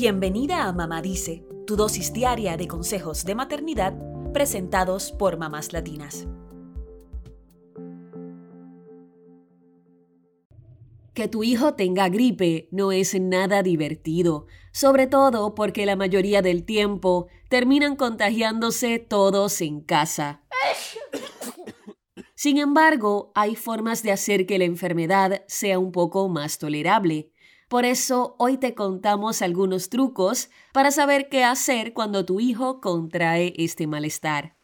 Bienvenida a Mamá Dice, tu dosis diaria de consejos de maternidad presentados por mamás latinas. Que tu hijo tenga gripe no es nada divertido, sobre todo porque la mayoría del tiempo terminan contagiándose todos en casa. Sin embargo, hay formas de hacer que la enfermedad sea un poco más tolerable. Por eso hoy te contamos algunos trucos para saber qué hacer cuando tu hijo contrae este malestar.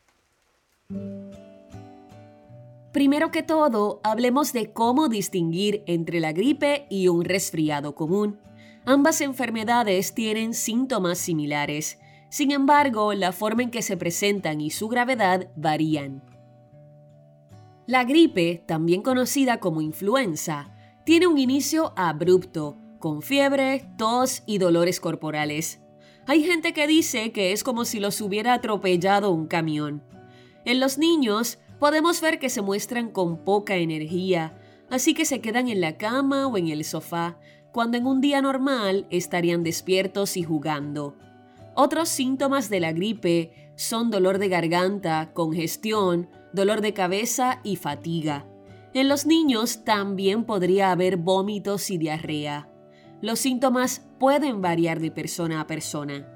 Primero que todo, hablemos de cómo distinguir entre la gripe y un resfriado común. Ambas enfermedades tienen síntomas similares, sin embargo, la forma en que se presentan y su gravedad varían. La gripe, también conocida como influenza, tiene un inicio abrupto, con fiebre, tos y dolores corporales. Hay gente que dice que es como si los hubiera atropellado un camión. En los niños podemos ver que se muestran con poca energía, así que se quedan en la cama o en el sofá, cuando en un día normal estarían despiertos y jugando. Otros síntomas de la gripe son dolor de garganta, congestión, dolor de cabeza y fatiga. En los niños también podría haber vómitos y diarrea. Los síntomas pueden variar de persona a persona.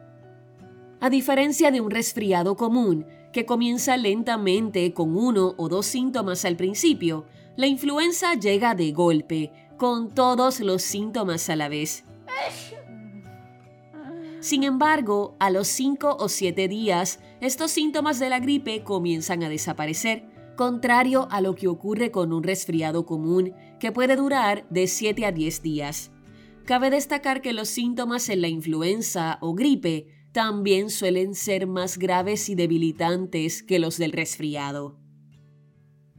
A diferencia de un resfriado común, que comienza lentamente con uno o dos síntomas al principio, la influenza llega de golpe, con todos los síntomas a la vez. Sin embargo, a los 5 o 7 días, estos síntomas de la gripe comienzan a desaparecer, contrario a lo que ocurre con un resfriado común, que puede durar de 7 a 10 días. Cabe destacar que los síntomas en la influenza o gripe también suelen ser más graves y debilitantes que los del resfriado.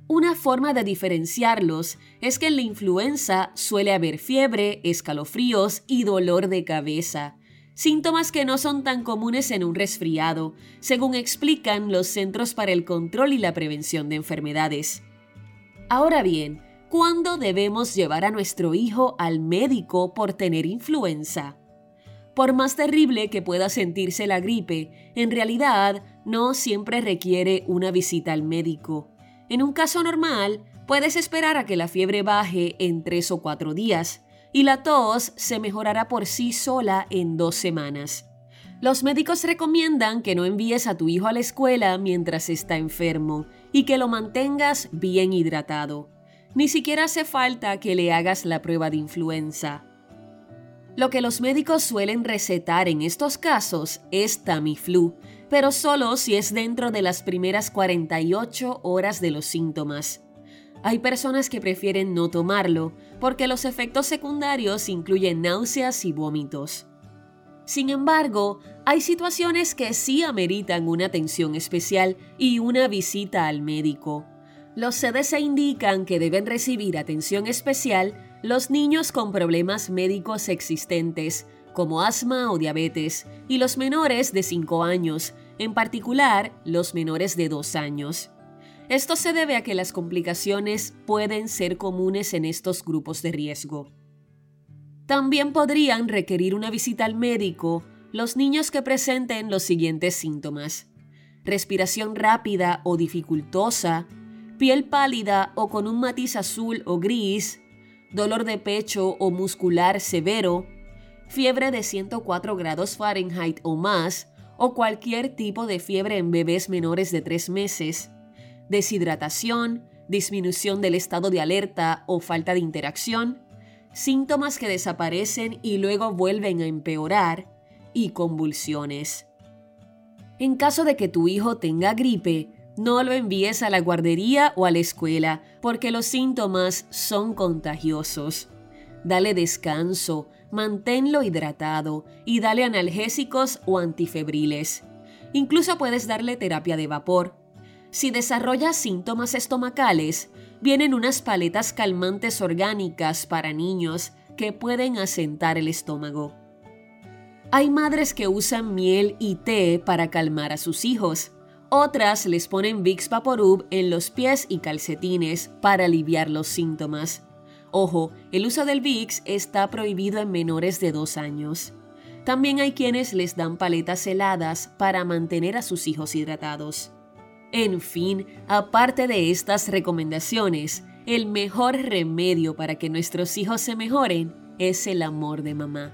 Una forma de diferenciarlos es que en la influenza suele haber fiebre, escalofríos y dolor de cabeza, síntomas que no son tan comunes en un resfriado, según explican los Centros para el Control y la Prevención de Enfermedades. Ahora bien, ¿cuándo debemos llevar a nuestro hijo al médico por tener influenza? Por más terrible que pueda sentirse la gripe, en realidad no siempre requiere una visita al médico. En un caso normal, puedes esperar a que la fiebre baje en tres o cuatro días, y la tos se mejorará por sí sola en dos semanas. Los médicos recomiendan que no envíes a tu hijo a la escuela mientras está enfermo y que lo mantengas bien hidratado. Ni siquiera hace falta que le hagas la prueba de influenza. Lo que los médicos suelen recetar en estos casos es Tamiflu, pero solo si es dentro de las primeras 48 horas de los síntomas. Hay personas que prefieren no tomarlo porque los efectos secundarios incluyen náuseas y vómitos. Sin embargo, hay situaciones que sí ameritan una atención especial y una visita al médico. Los CDC indican que deben recibir atención especial los niños con problemas médicos existentes, como asma o diabetes, y los menores de 5 años, en particular los menores de 2 años. Esto se debe a que las complicaciones pueden ser comunes en estos grupos de riesgo. También podrían requerir una visita al médico los niños que presenten los siguientes síntomas. Respiración rápida o dificultosa, piel pálida o con un matiz azul o gris, dolor de pecho o muscular severo, fiebre de 104 grados Fahrenheit o más, o cualquier tipo de fiebre en bebés menores de 3 meses, deshidratación, disminución del estado de alerta o falta de interacción, síntomas que desaparecen y luego vuelven a empeorar, y convulsiones. En caso de que tu hijo tenga gripe, no lo envíes a la guardería o a la escuela porque los síntomas son contagiosos. Dale descanso, manténlo hidratado y dale analgésicos o antifebriles. Incluso puedes darle terapia de vapor. Si desarrolla síntomas estomacales, vienen unas paletas calmantes orgánicas para niños que pueden asentar el estómago. Hay madres que usan miel y té para calmar a sus hijos. Otras les ponen Vicks Vaporub en los pies y calcetines para aliviar los síntomas. Ojo, el uso del Vicks está prohibido en menores de 2 años. También hay quienes les dan paletas heladas para mantener a sus hijos hidratados. En fin, aparte de estas recomendaciones, el mejor remedio para que nuestros hijos se mejoren es el amor de mamá.